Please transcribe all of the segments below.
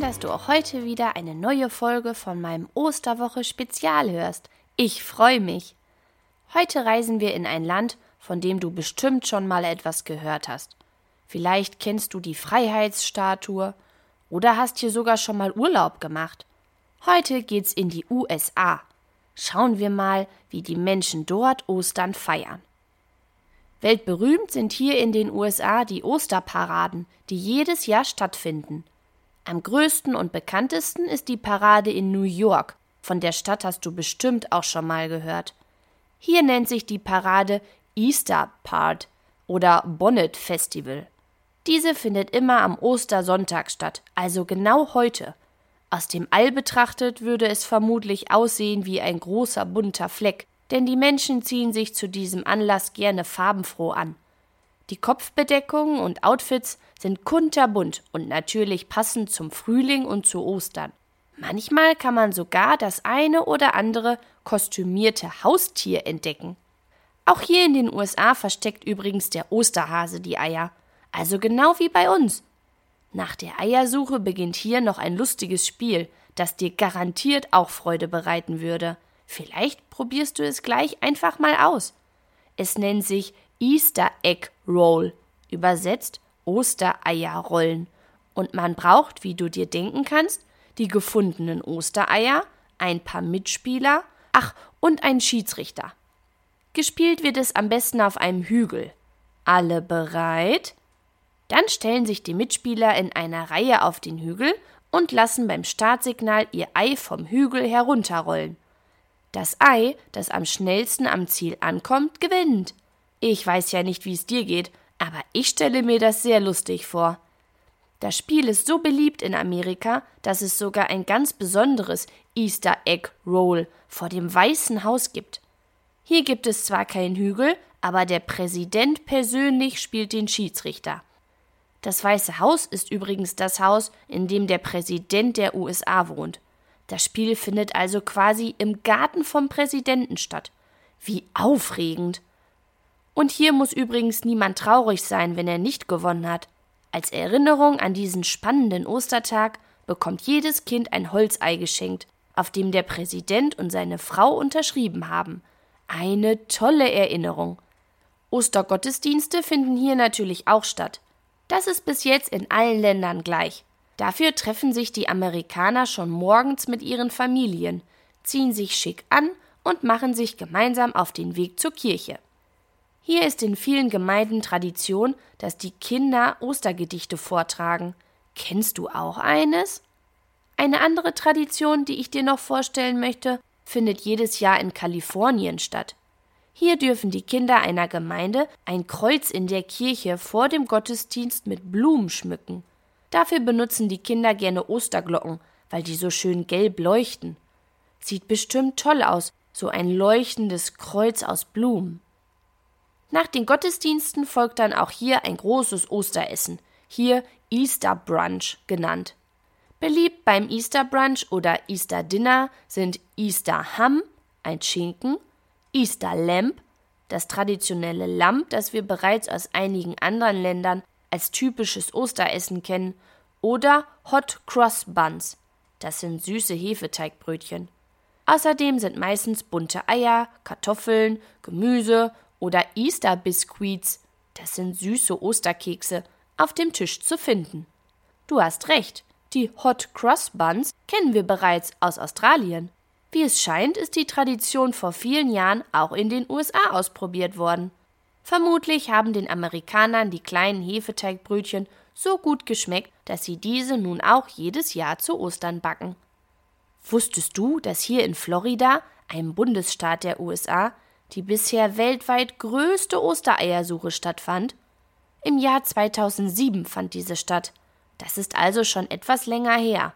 dass du auch heute wieder eine neue Folge von meinem Osterwoche Spezial hörst. Ich freue mich. Heute reisen wir in ein Land, von dem du bestimmt schon mal etwas gehört hast. Vielleicht kennst du die Freiheitsstatue oder hast hier sogar schon mal Urlaub gemacht. Heute geht's in die USA. Schauen wir mal, wie die Menschen dort Ostern feiern. Weltberühmt sind hier in den USA die Osterparaden, die jedes Jahr stattfinden. Am größten und bekanntesten ist die Parade in New York. Von der Stadt hast du bestimmt auch schon mal gehört. Hier nennt sich die Parade Easter Part oder Bonnet Festival. Diese findet immer am Ostersonntag statt, also genau heute. Aus dem All betrachtet würde es vermutlich aussehen wie ein großer bunter Fleck, denn die Menschen ziehen sich zu diesem Anlass gerne farbenfroh an. Die Kopfbedeckungen und Outfits sind kunterbunt und natürlich passend zum Frühling und zu Ostern. Manchmal kann man sogar das eine oder andere kostümierte Haustier entdecken. Auch hier in den USA versteckt übrigens der Osterhase die Eier, also genau wie bei uns. Nach der Eiersuche beginnt hier noch ein lustiges Spiel, das dir garantiert auch Freude bereiten würde. Vielleicht probierst du es gleich einfach mal aus. Es nennt sich Easter Egg Roll, übersetzt Ostereierrollen. Und man braucht, wie du dir denken kannst, die gefundenen Ostereier, ein paar Mitspieler, ach, und einen Schiedsrichter. Gespielt wird es am besten auf einem Hügel. Alle bereit? Dann stellen sich die Mitspieler in einer Reihe auf den Hügel und lassen beim Startsignal ihr Ei vom Hügel herunterrollen. Das Ei, das am schnellsten am Ziel ankommt, gewinnt. Ich weiß ja nicht, wie es dir geht, aber ich stelle mir das sehr lustig vor. Das Spiel ist so beliebt in Amerika, dass es sogar ein ganz besonderes Easter Egg Roll vor dem Weißen Haus gibt. Hier gibt es zwar keinen Hügel, aber der Präsident persönlich spielt den Schiedsrichter. Das Weiße Haus ist übrigens das Haus, in dem der Präsident der USA wohnt. Das Spiel findet also quasi im Garten vom Präsidenten statt. Wie aufregend! Und hier muss übrigens niemand traurig sein, wenn er nicht gewonnen hat. Als Erinnerung an diesen spannenden Ostertag bekommt jedes Kind ein Holzei geschenkt, auf dem der Präsident und seine Frau unterschrieben haben. Eine tolle Erinnerung. Ostergottesdienste finden hier natürlich auch statt. Das ist bis jetzt in allen Ländern gleich. Dafür treffen sich die Amerikaner schon morgens mit ihren Familien, ziehen sich schick an und machen sich gemeinsam auf den Weg zur Kirche. Hier ist in vielen Gemeinden Tradition, dass die Kinder Ostergedichte vortragen. Kennst du auch eines? Eine andere Tradition, die ich dir noch vorstellen möchte, findet jedes Jahr in Kalifornien statt. Hier dürfen die Kinder einer Gemeinde ein Kreuz in der Kirche vor dem Gottesdienst mit Blumen schmücken. Dafür benutzen die Kinder gerne Osterglocken, weil die so schön gelb leuchten. Sieht bestimmt toll aus, so ein leuchtendes Kreuz aus Blumen. Nach den Gottesdiensten folgt dann auch hier ein großes Osteressen, hier Easter Brunch genannt. Beliebt beim Easter Brunch oder Easter Dinner sind Easter Ham, ein Schinken, Easter Lamb, das traditionelle Lamm, das wir bereits aus einigen anderen Ländern als typisches Osteressen kennen, oder Hot Cross Buns, das sind süße Hefeteigbrötchen. Außerdem sind meistens bunte Eier, Kartoffeln, Gemüse oder Easter Biscuits, das sind süße Osterkekse, auf dem Tisch zu finden. Du hast recht, die Hot Cross Buns kennen wir bereits aus Australien. Wie es scheint, ist die Tradition vor vielen Jahren auch in den USA ausprobiert worden. Vermutlich haben den Amerikanern die kleinen Hefeteigbrötchen so gut geschmeckt, dass sie diese nun auch jedes Jahr zu Ostern backen. Wusstest du, dass hier in Florida, einem Bundesstaat der USA, die bisher weltweit größte Ostereiersuche stattfand? Im Jahr 2007 fand diese statt. Das ist also schon etwas länger her.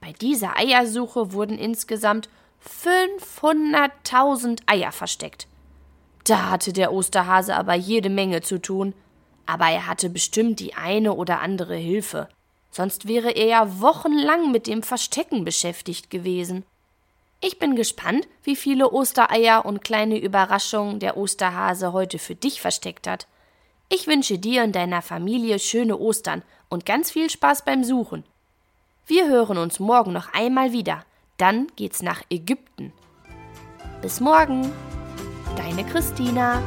Bei dieser Eiersuche wurden insgesamt 500.000 Eier versteckt. Da hatte der Osterhase aber jede Menge zu tun. Aber er hatte bestimmt die eine oder andere Hilfe. Sonst wäre er ja wochenlang mit dem Verstecken beschäftigt gewesen. Ich bin gespannt, wie viele Ostereier und kleine Überraschungen der Osterhase heute für dich versteckt hat. Ich wünsche dir und deiner Familie schöne Ostern und ganz viel Spaß beim Suchen. Wir hören uns morgen noch einmal wieder. Dann geht's nach Ägypten. Bis morgen, deine Christina.